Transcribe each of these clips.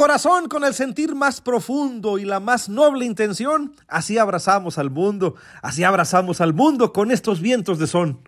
Corazón con el sentir más profundo y la más noble intención, así abrazamos al mundo, así abrazamos al mundo con estos vientos de son.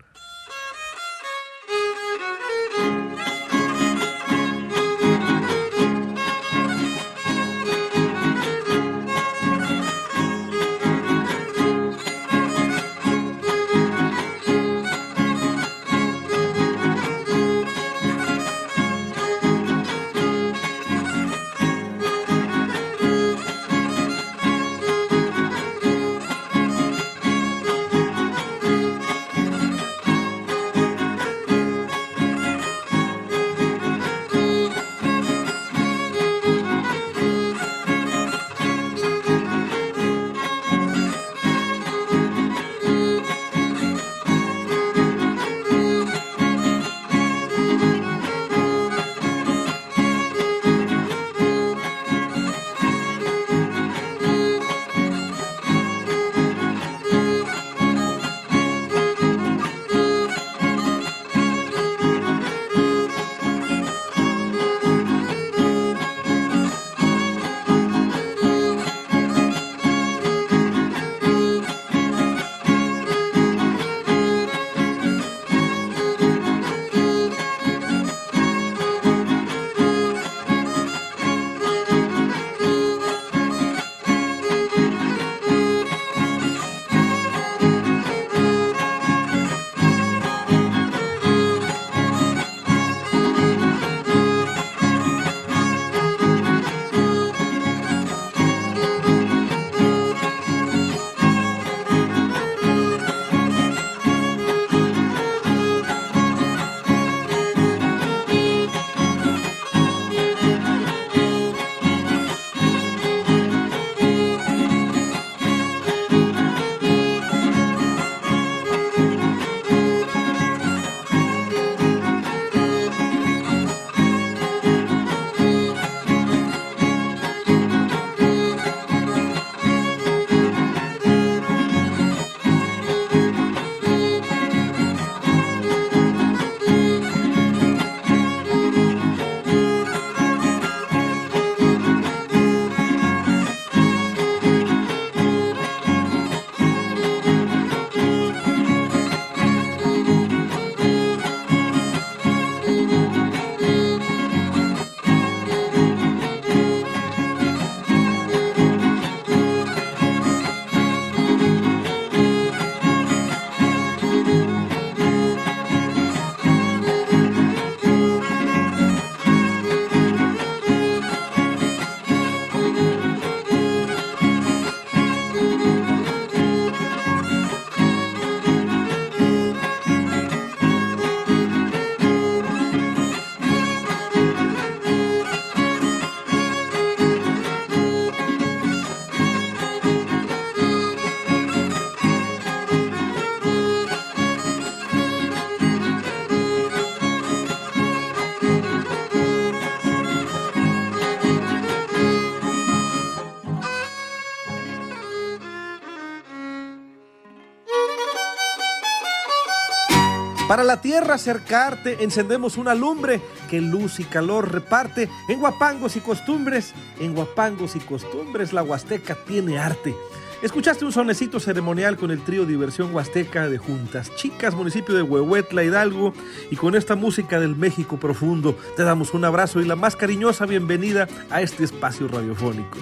Para la tierra acercarte, encendemos una lumbre que luz y calor reparte. En guapangos y costumbres, en guapangos y costumbres, la Huasteca tiene arte. Escuchaste un sonecito ceremonial con el trío Diversión Huasteca de Juntas Chicas, municipio de Huehuetla, Hidalgo, y con esta música del México profundo, te damos un abrazo y la más cariñosa bienvenida a este espacio radiofónico.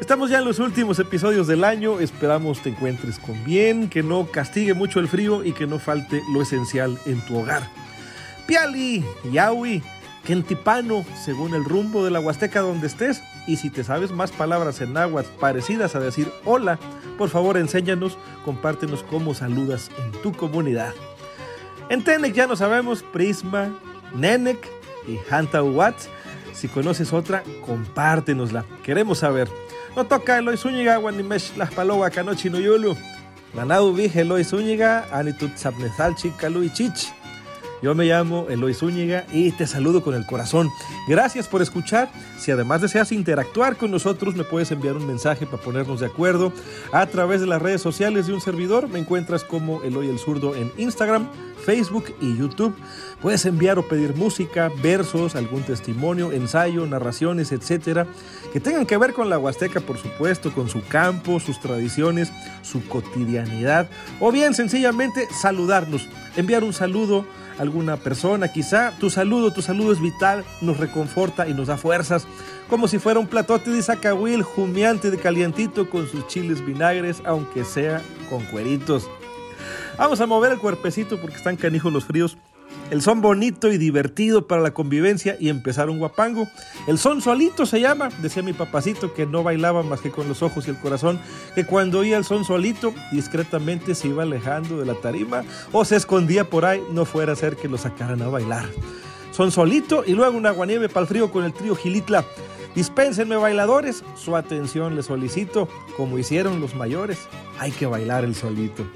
Estamos ya en los últimos episodios del año, esperamos te encuentres con bien, que no castigue mucho el frío y que no falte lo esencial en tu hogar. Piali, Yaui, Kentipano, según el rumbo de la Huasteca donde estés, y si te sabes más palabras en náhuatl parecidas a decir hola, por favor enséñanos, compártenos cómo saludas en tu comunidad. En Tenec ya no sabemos Prisma, Nenek y Hanta Uwat. Si conoces otra, compártenosla. Queremos saber. No toca Eloy Zúñiga, Guanimesh, Las Palowa, Canochi, Nuyulu. Manau Vije, Eloy Zúñiga, Anitut Zapnezalchi, Calu y Chich. Yo me llamo Eloy Zúñiga y te saludo con el corazón. Gracias por escuchar. Si además deseas interactuar con nosotros, me puedes enviar un mensaje para ponernos de acuerdo a través de las redes sociales de un servidor. Me encuentras como Eloy el Zurdo en Instagram, Facebook y YouTube. Puedes enviar o pedir música, versos, algún testimonio, ensayo, narraciones, etcétera, que tengan que ver con la Huasteca, por supuesto, con su campo, sus tradiciones, su cotidianidad, o bien sencillamente saludarnos, enviar un saludo alguna persona, quizá tu saludo, tu saludo es vital, nos reconforta y nos da fuerzas, como si fuera un platote de zacahuil jumeante de calientito con sus chiles vinagres, aunque sea con cueritos. Vamos a mover el cuerpecito porque están canijos los fríos. El son bonito y divertido para la convivencia y empezar un guapango. El son solito se llama, decía mi papacito que no bailaba más que con los ojos y el corazón, que cuando oía el son solito discretamente se iba alejando de la tarima o se escondía por ahí, no fuera a ser que lo sacaran a bailar. Son solito y luego un aguanieve para el frío con el trío Gilitla. Dispénsenme bailadores, su atención les solicito, como hicieron los mayores, hay que bailar el solito.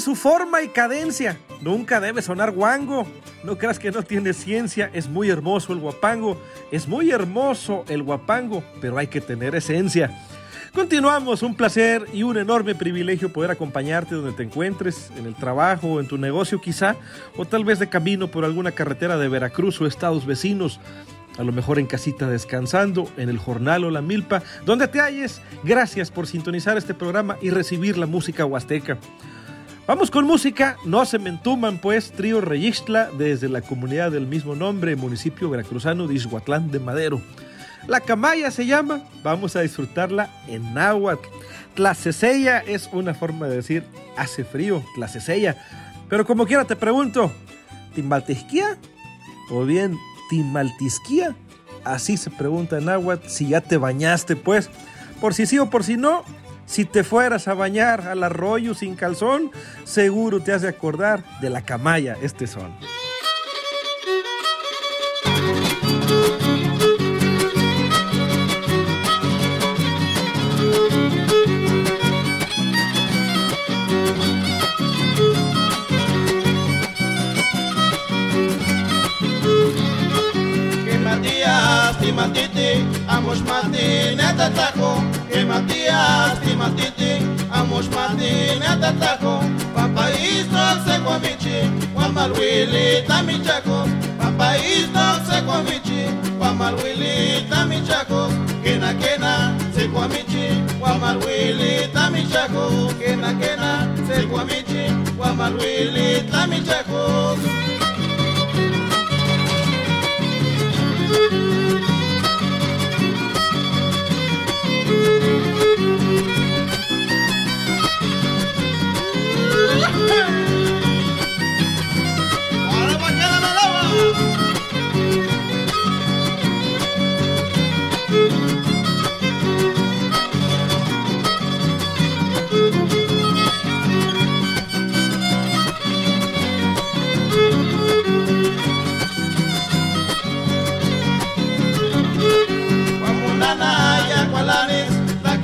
Su forma y cadencia. Nunca debe sonar guango. No creas que no tiene ciencia. Es muy hermoso el guapango. Es muy hermoso el guapango, pero hay que tener esencia. Continuamos, un placer y un enorme privilegio poder acompañarte donde te encuentres, en el trabajo en tu negocio quizá, o tal vez de camino por alguna carretera de Veracruz o estados vecinos, a lo mejor en casita descansando, en el jornal o la milpa, donde te halles. Gracias por sintonizar este programa y recibir la música huasteca. Vamos con música, no se me entuman pues, trío Reyixtla desde la comunidad del mismo nombre, municipio veracruzano de Izhuatlán de Madero. La camaya se llama, vamos a disfrutarla en náhuatl. Tlaceseya es una forma de decir hace frío, tlaceseya. Pero como quiera te pregunto, ¿timbaltisquía? O bien, ¿timaltisquía? Así se pregunta en náhuatl si ya te bañaste, pues. Por si sí o por si no, si te fueras a bañar al arroyo sin calzón, seguro te has de acordar de la camaya, este son. Και Ματίας, τη Ματίτη, αμός Ματίνα τα τάκο Παπαίστο σε κομίτσι, Παμαλουίλη τα μιτσάκο Παπαίστο σε κομίτσι, Παμαλουίλη τα μιτσάκο Κένα κένα σε κομίτσι, Παμαλουίλη τα μιτσάκο Κένα κένα σε κομίτσι, Παμαλουίλη τα μιτσάκο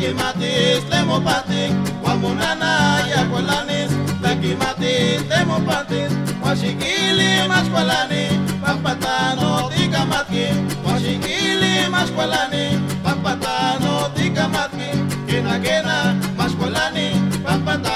Δεν κοιμάται, δεν μπατί, ουάμου νανά, για κωλάνις. Δεν κοιμάται, δεν μπατί, μασίκηλη μας κωλάνι, παππάνο, τι καμάτι. Μασίκηλη μας κωλάνι, παππάνο, τι καμάτι. Και να μας κωλάνι, παππάνο.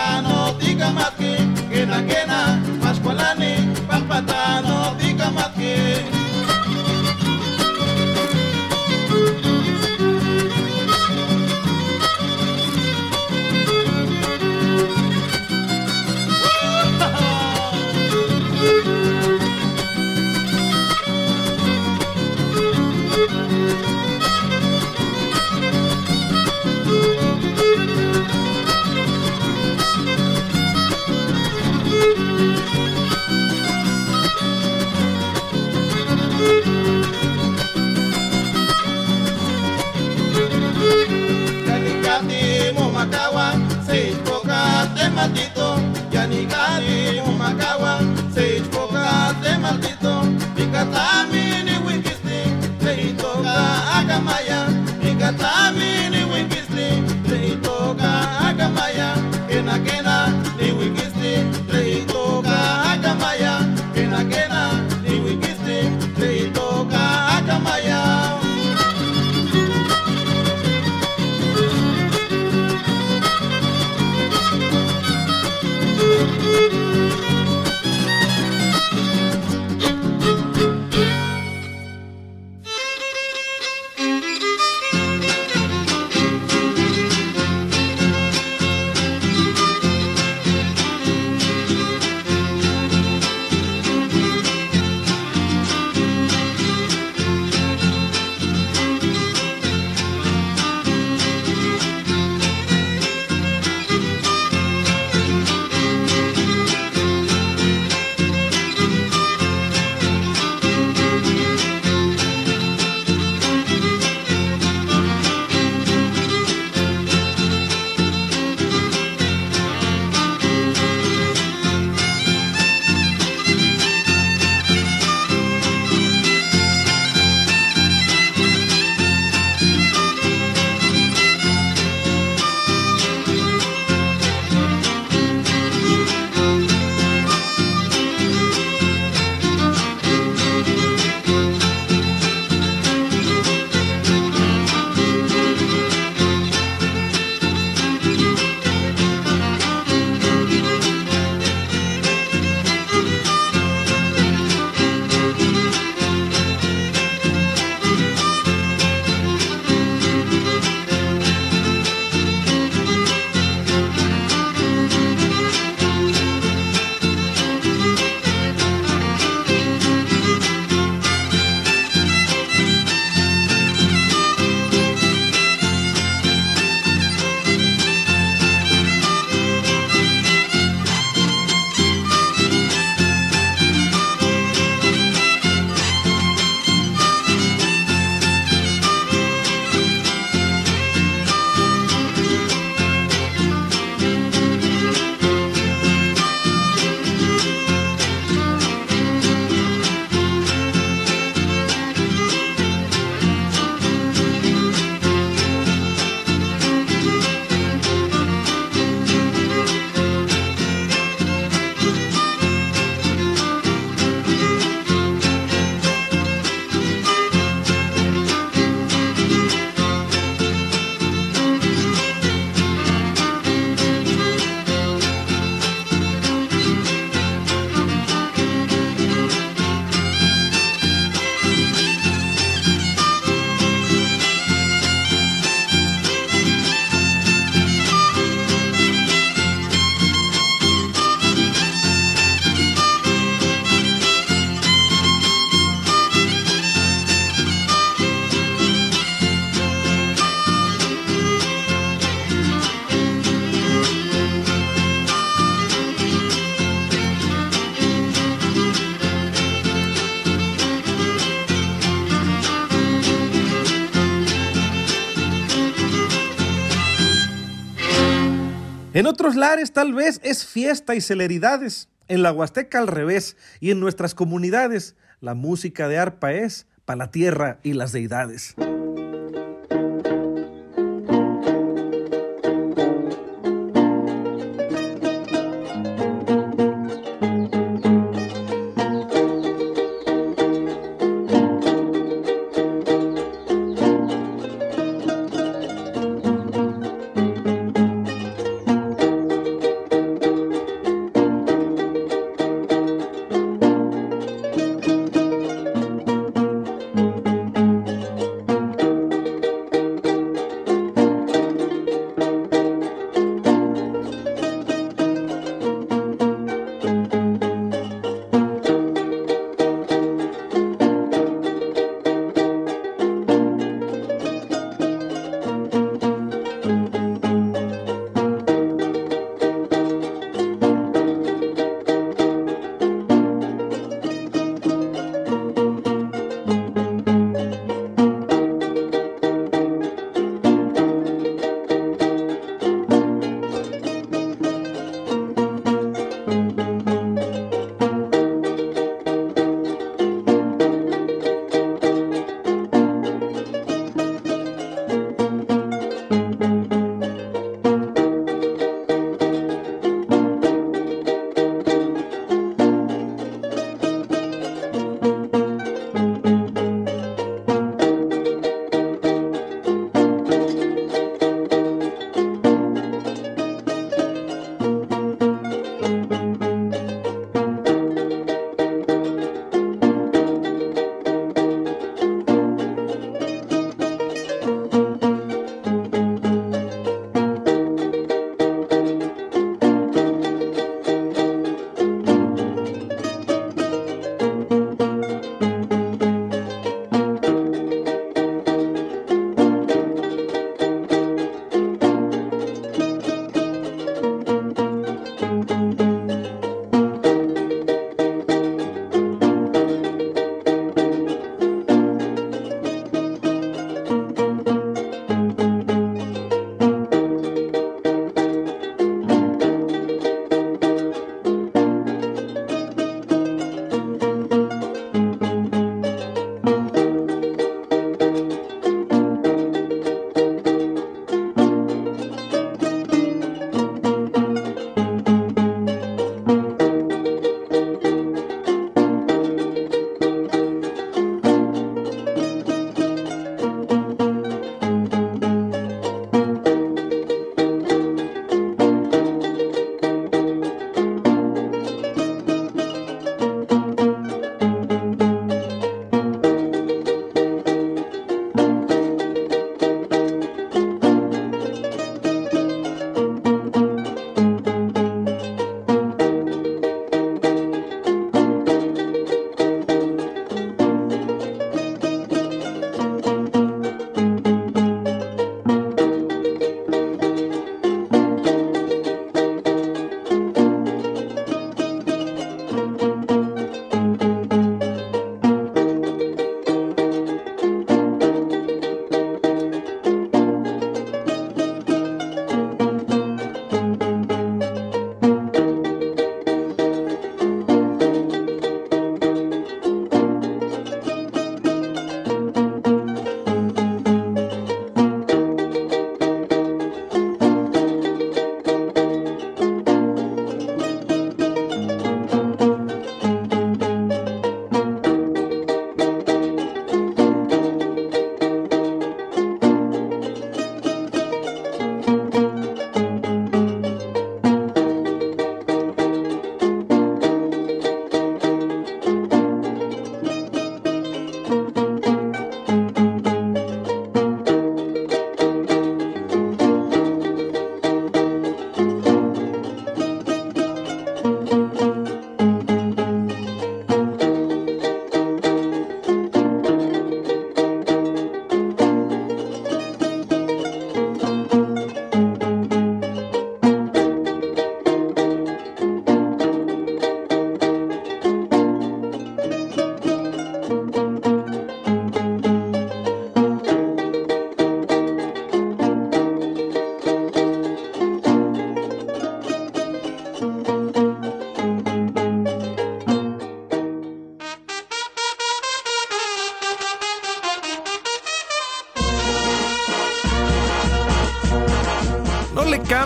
Otros lares tal vez es fiesta y celeridades. En la Huasteca al revés. Y en nuestras comunidades la música de arpa es para la tierra y las deidades.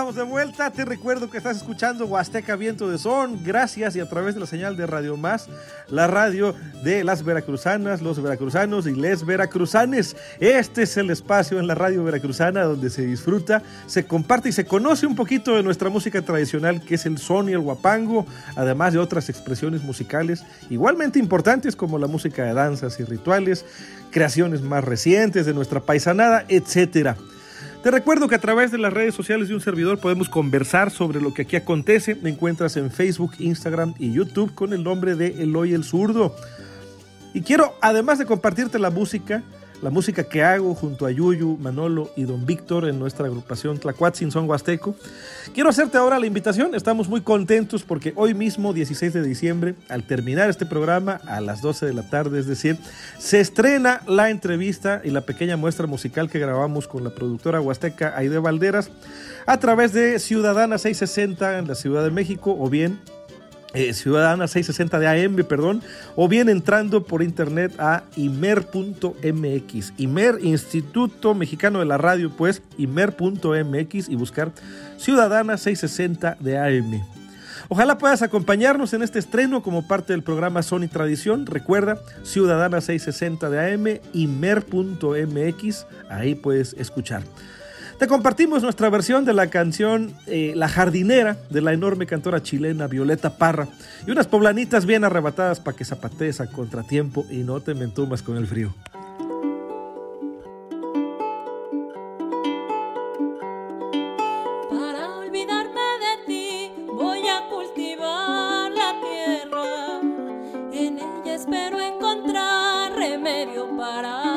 Estamos de vuelta. Te recuerdo que estás escuchando Huasteca Viento de Son. Gracias y a través de la señal de Radio Más, la radio de las veracruzanas, los veracruzanos y les veracruzanes. Este es el espacio en la radio veracruzana donde se disfruta, se comparte y se conoce un poquito de nuestra música tradicional, que es el son y el guapango, además de otras expresiones musicales igualmente importantes como la música de danzas y rituales, creaciones más recientes de nuestra paisanada, etcétera. Te recuerdo que a través de las redes sociales de un servidor podemos conversar sobre lo que aquí acontece. Me encuentras en Facebook, Instagram y YouTube con el nombre de Eloy el Zurdo. Y quiero, además de compartirte la música, la música que hago junto a Yuyu, Manolo y Don Víctor en nuestra agrupación Tlacuatzin Son Huasteco, quiero hacerte ahora la invitación. Estamos muy contentos porque hoy mismo, 16 de diciembre, al terminar este programa a las 12 de la tarde, es decir, se estrena la entrevista y la pequeña muestra musical que grabamos con la productora huasteca Aide Valderas a través de Ciudadana 660 en la Ciudad de México o bien eh, Ciudadana 660 de AM, perdón, o bien entrando por internet a imer.mx, Imer Instituto Mexicano de la Radio, pues imer.mx y buscar Ciudadana 660 de AM. Ojalá puedas acompañarnos en este estreno como parte del programa Sony Tradición. Recuerda, Ciudadana 660 de AM, imer.mx, ahí puedes escuchar. Te compartimos nuestra versión de la canción eh, La jardinera de la enorme cantora chilena Violeta Parra y unas poblanitas bien arrebatadas para que zapatees a contratiempo y no te mentumas con el frío. Para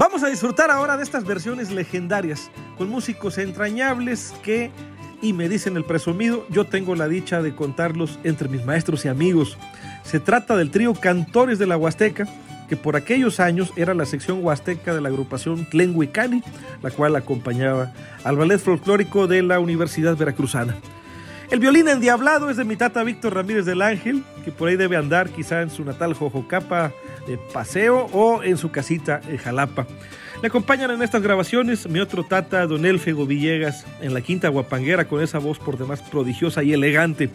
Vamos a disfrutar ahora de estas versiones legendarias con músicos entrañables que, y me dicen el presumido, yo tengo la dicha de contarlos entre mis maestros y amigos. Se trata del trío Cantores de la Huasteca, que por aquellos años era la sección huasteca de la agrupación Tlenhuicani, la cual acompañaba al ballet folclórico de la Universidad Veracruzana. El violín endiablado es de mi tata Víctor Ramírez del Ángel, que por ahí debe andar quizá en su natal Jojocapa de paseo o en su casita en Jalapa. Le acompañan en estas grabaciones mi otro tata, don Elfego Villegas, en la quinta guapanguera con esa voz por demás prodigiosa y elegante.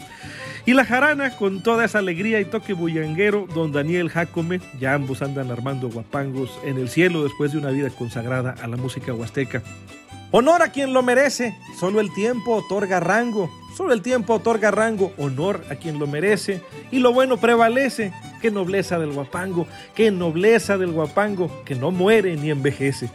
Y la jarana con toda esa alegría y toque bullanguero, don Daniel Jacome, ya ambos andan armando guapangos en el cielo después de una vida consagrada a la música huasteca. Honor a quien lo merece, solo el tiempo otorga rango, solo el tiempo otorga rango, honor a quien lo merece, y lo bueno prevalece, qué nobleza del guapango, qué nobleza del guapango, que no muere ni envejece.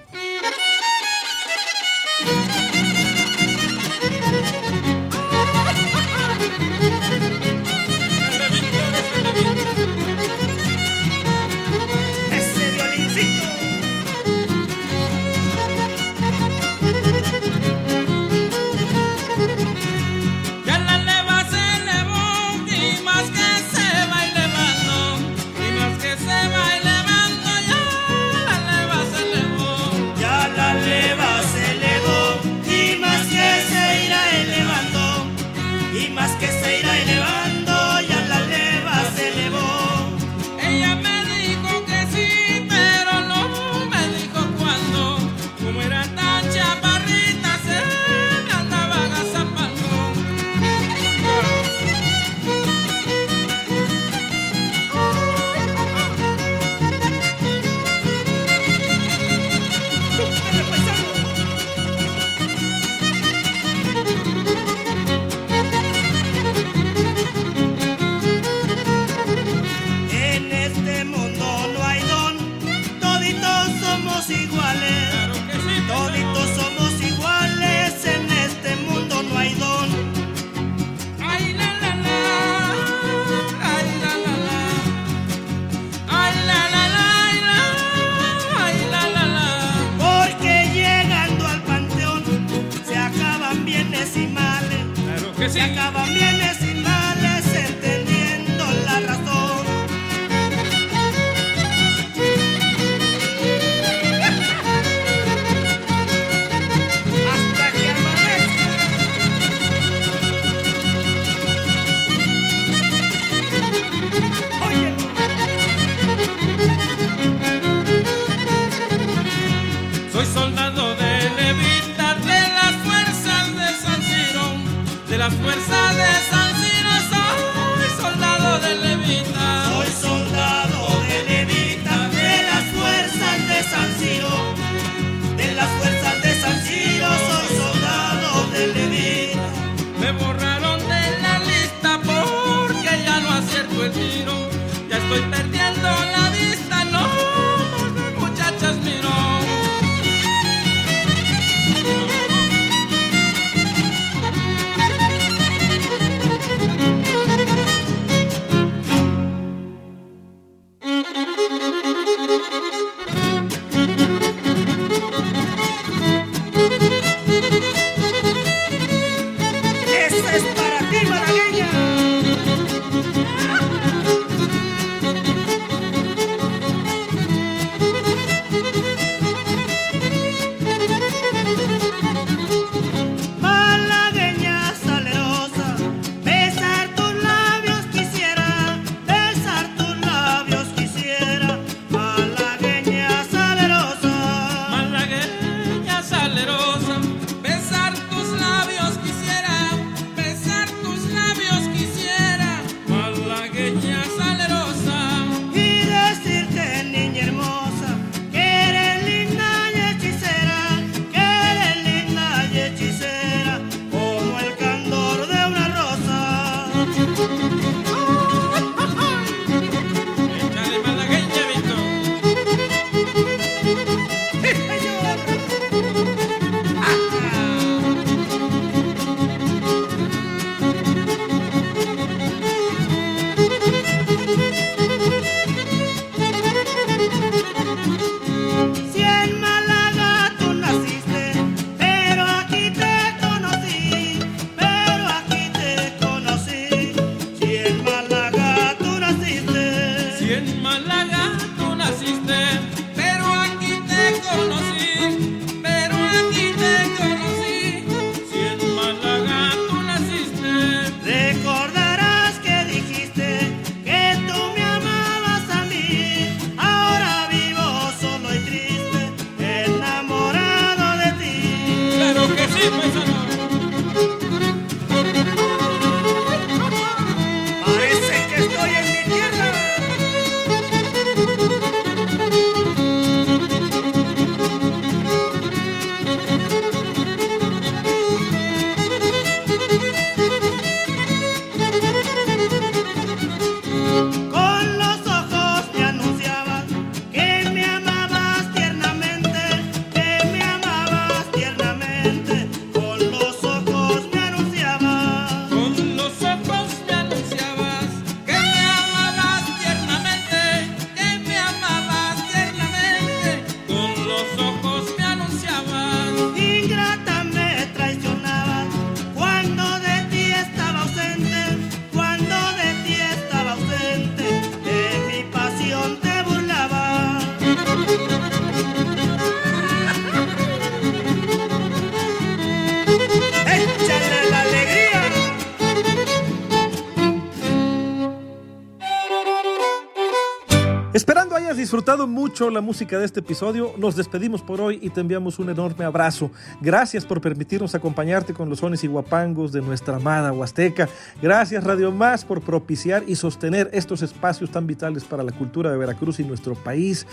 Mucho la música de este episodio, nos despedimos por hoy y te enviamos un enorme abrazo. Gracias por permitirnos acompañarte con los sones y guapangos de nuestra amada Huasteca. Gracias Radio Más por propiciar y sostener estos espacios tan vitales para la cultura de Veracruz y nuestro país.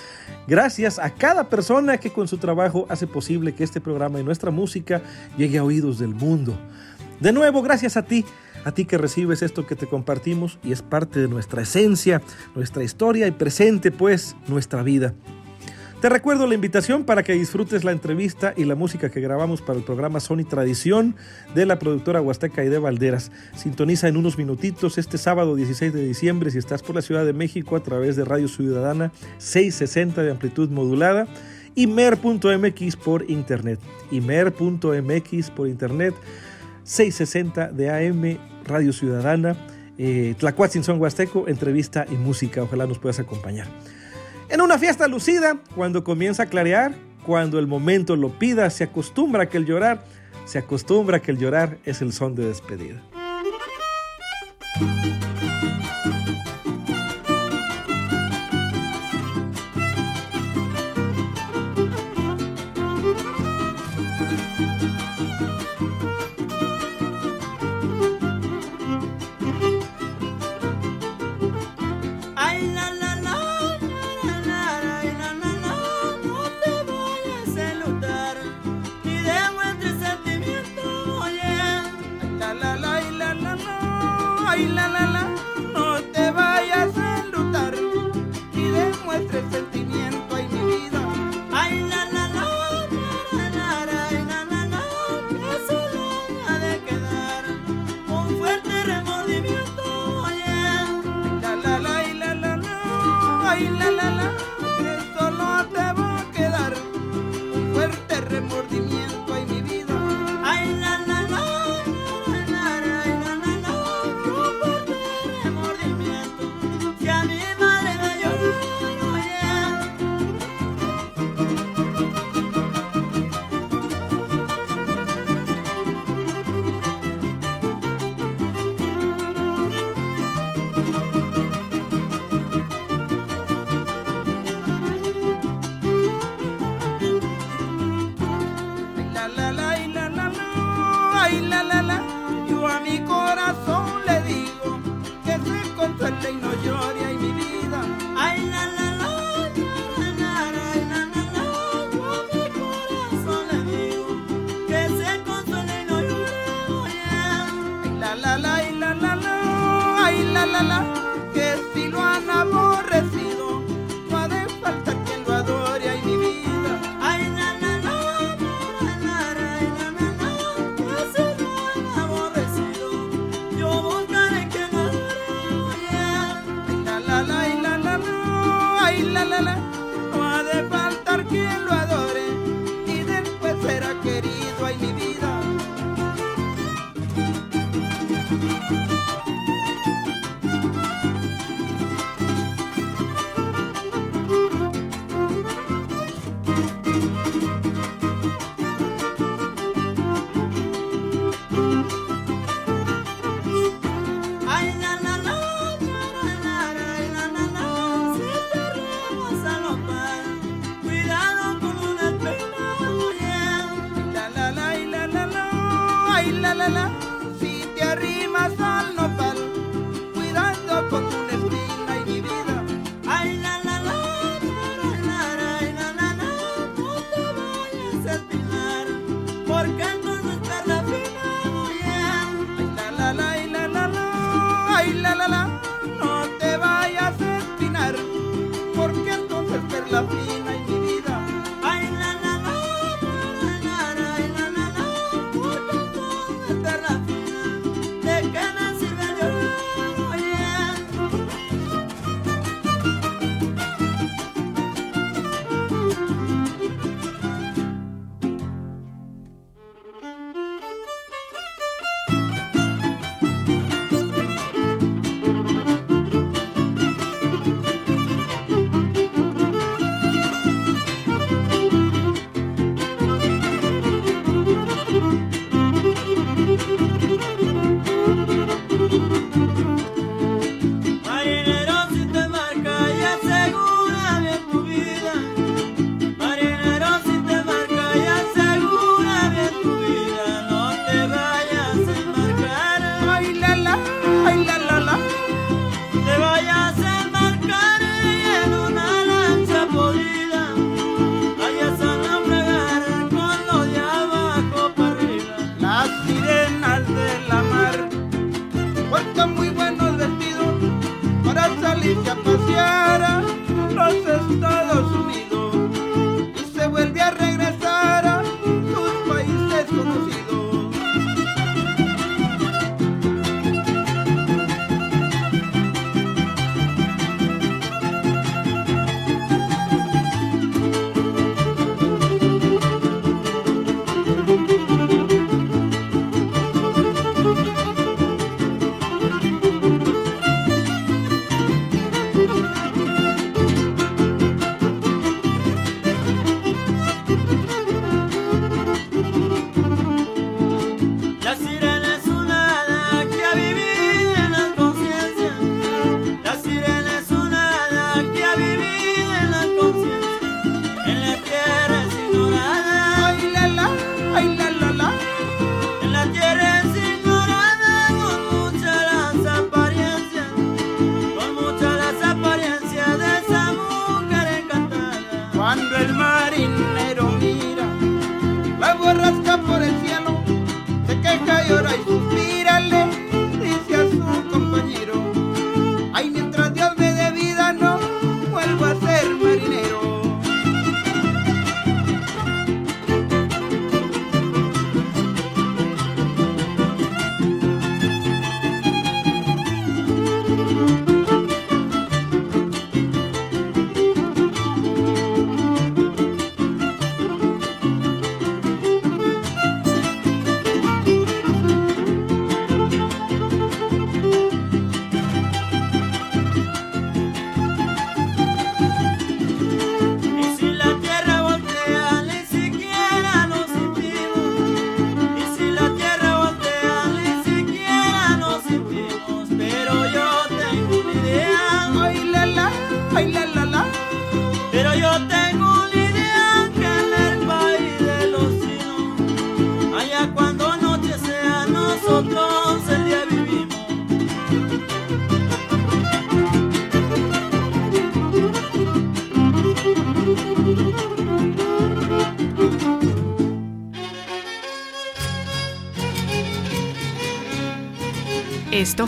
Gracias a cada persona que con su trabajo hace posible que este programa y nuestra música llegue a oídos del mundo. De nuevo, gracias a ti, a ti que recibes esto que te compartimos y es parte de nuestra esencia, nuestra historia y presente pues nuestra vida. Te recuerdo la invitación para que disfrutes la entrevista y la música que grabamos para el programa Sony Tradición de la productora Huasteca y de Valderas. Sintoniza en unos minutitos este sábado 16 de diciembre si estás por la Ciudad de México a través de Radio Ciudadana 660 de amplitud modulada y mer.mx por internet. Y mer.mx por internet 660 de AM Radio Ciudadana, eh, Tlacuatzin Son Huasteco, entrevista y música. Ojalá nos puedas acompañar. En una fiesta lucida, cuando comienza a clarear, cuando el momento lo pida, se acostumbra que el llorar, se acostumbra que el llorar es el son de despedida.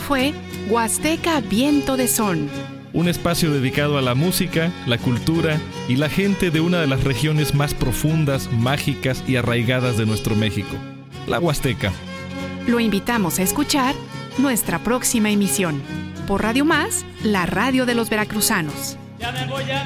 fue Huasteca Viento de Son. Un espacio dedicado a la música, la cultura y la gente de una de las regiones más profundas, mágicas y arraigadas de nuestro México, la Huasteca. Lo invitamos a escuchar nuestra próxima emisión por Radio Más, la radio de los veracruzanos. Ya me voy a